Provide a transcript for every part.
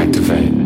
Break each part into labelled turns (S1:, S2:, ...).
S1: activate.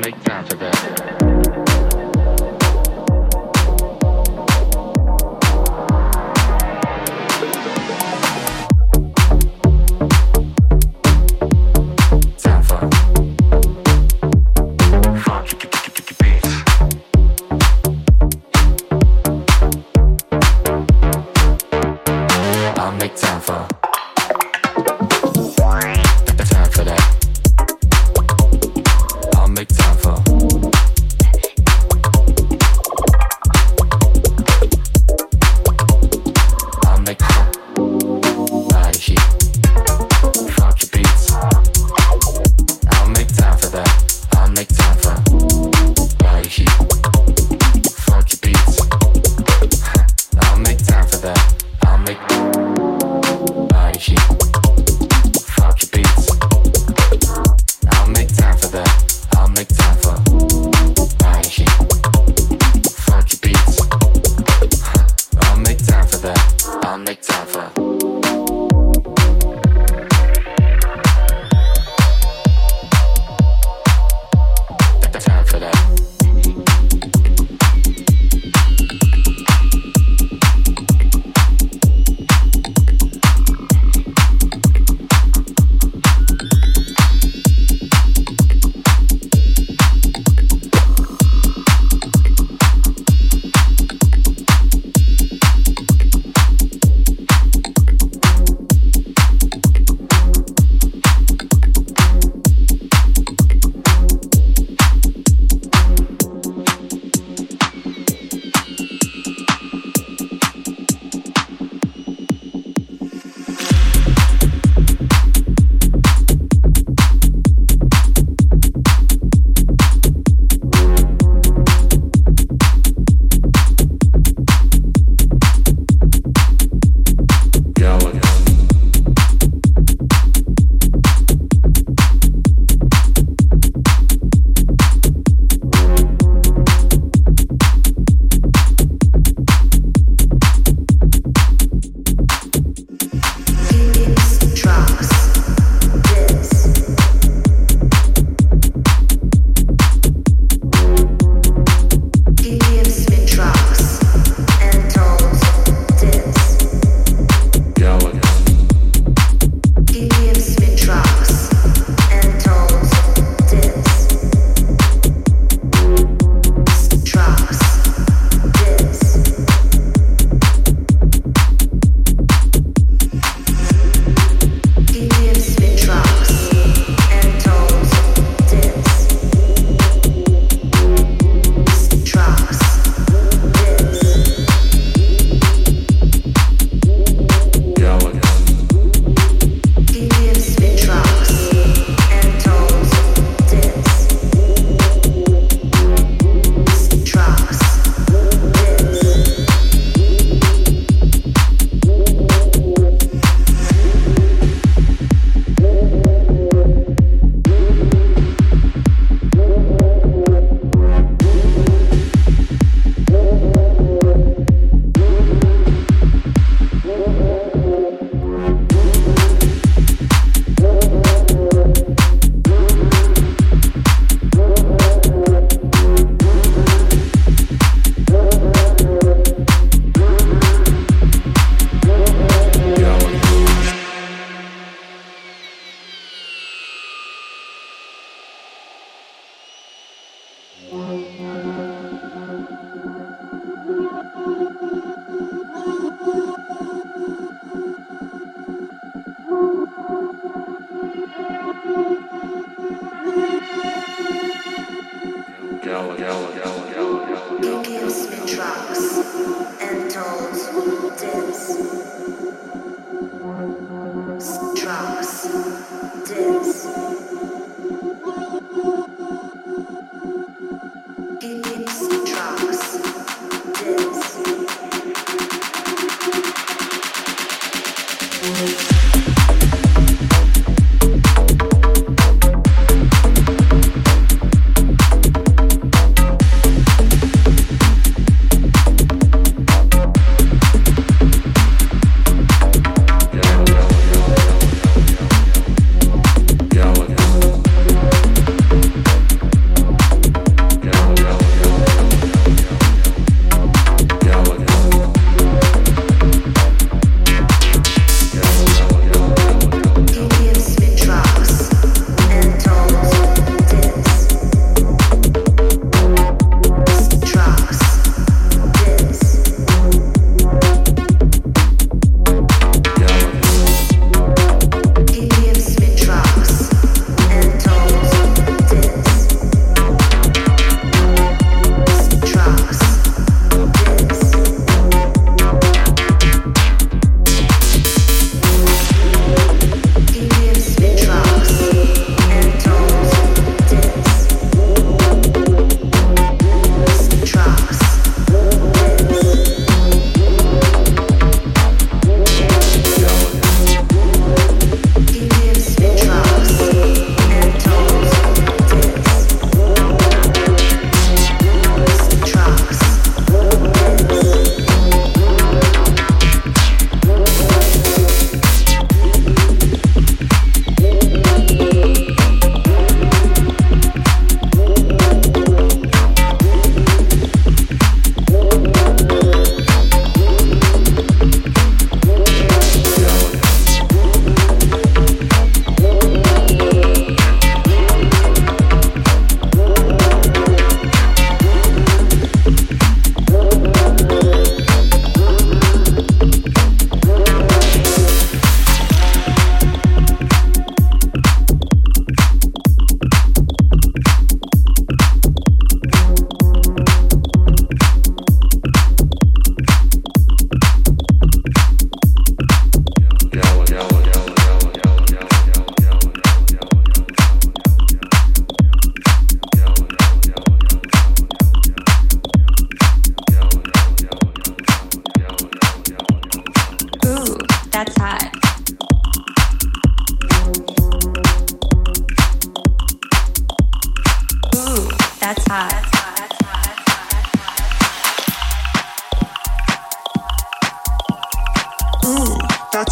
S1: make time for that.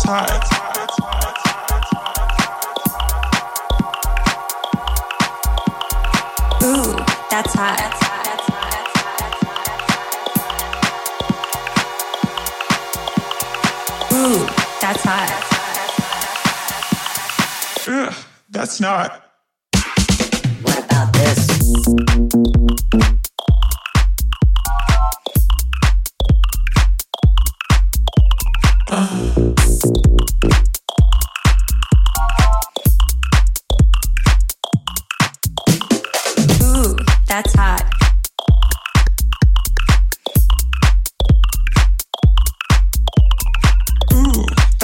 S2: tired.
S3: Ooh, that's hot. Ooh, that's hot.
S2: Ugh, that's not.
S1: What about this?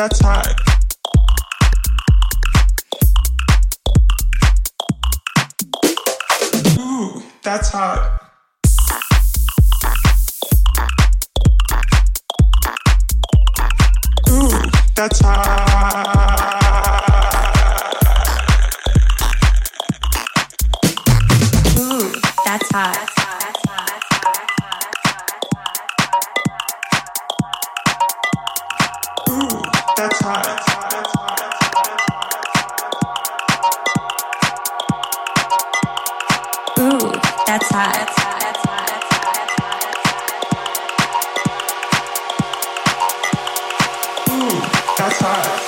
S2: attack. Ooh, that's hot. Ooh, that's hot.
S3: Ooh, that's hot. That's
S2: hot.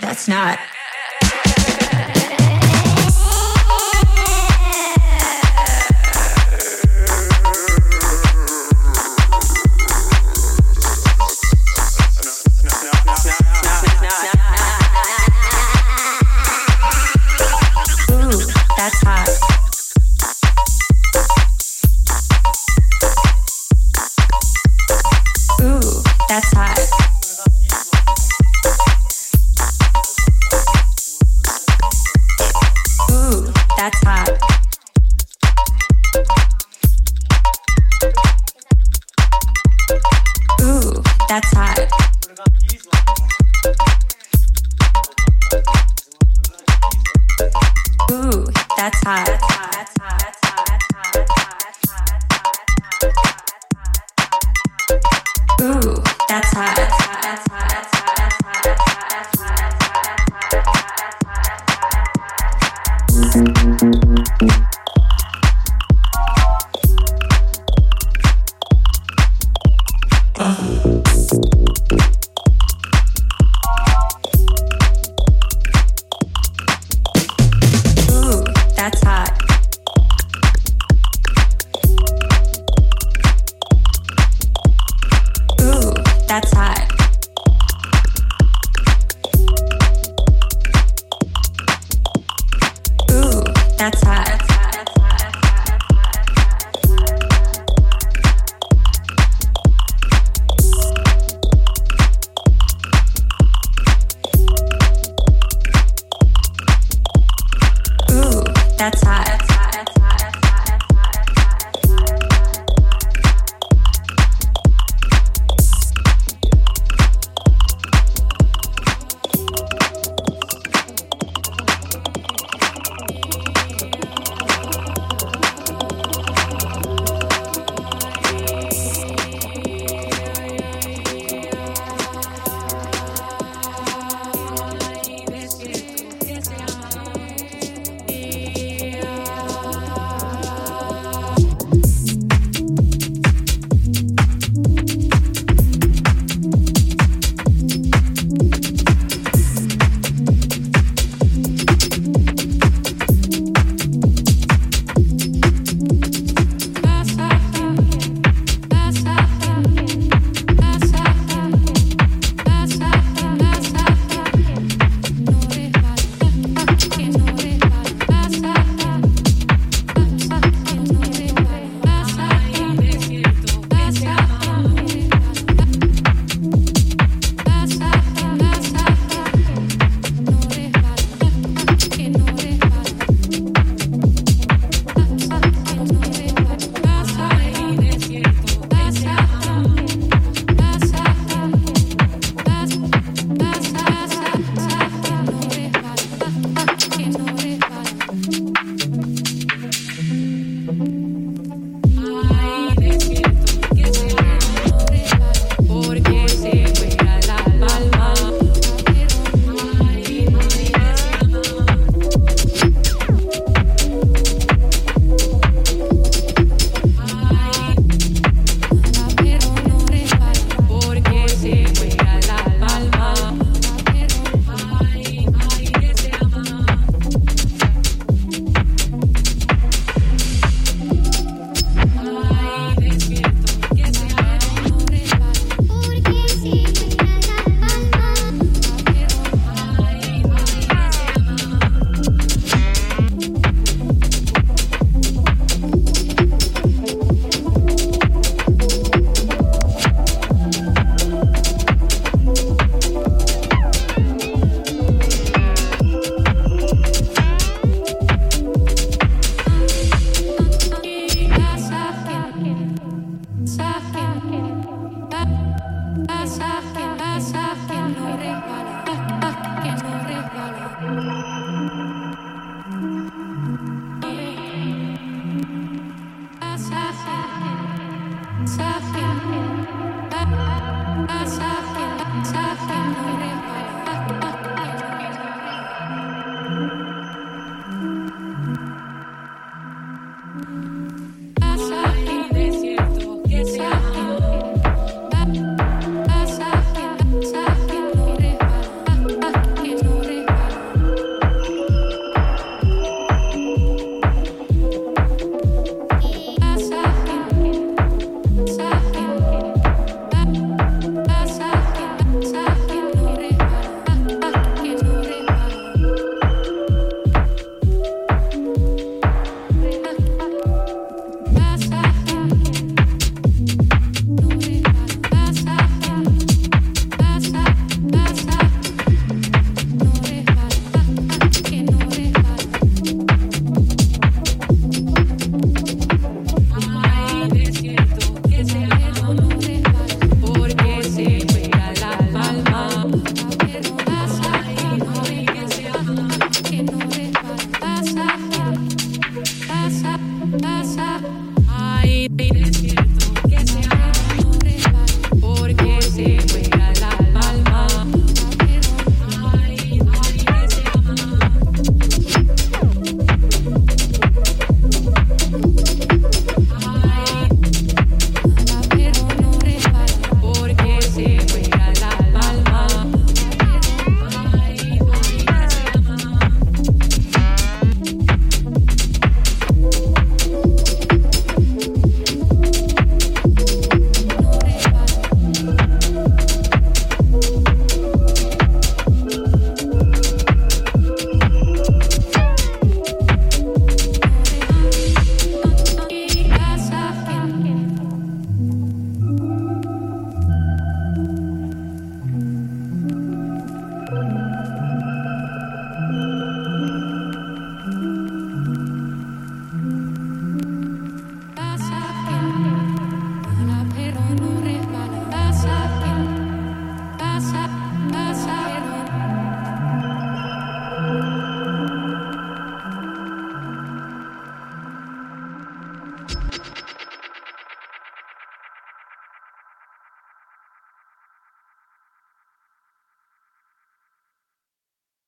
S3: That's not.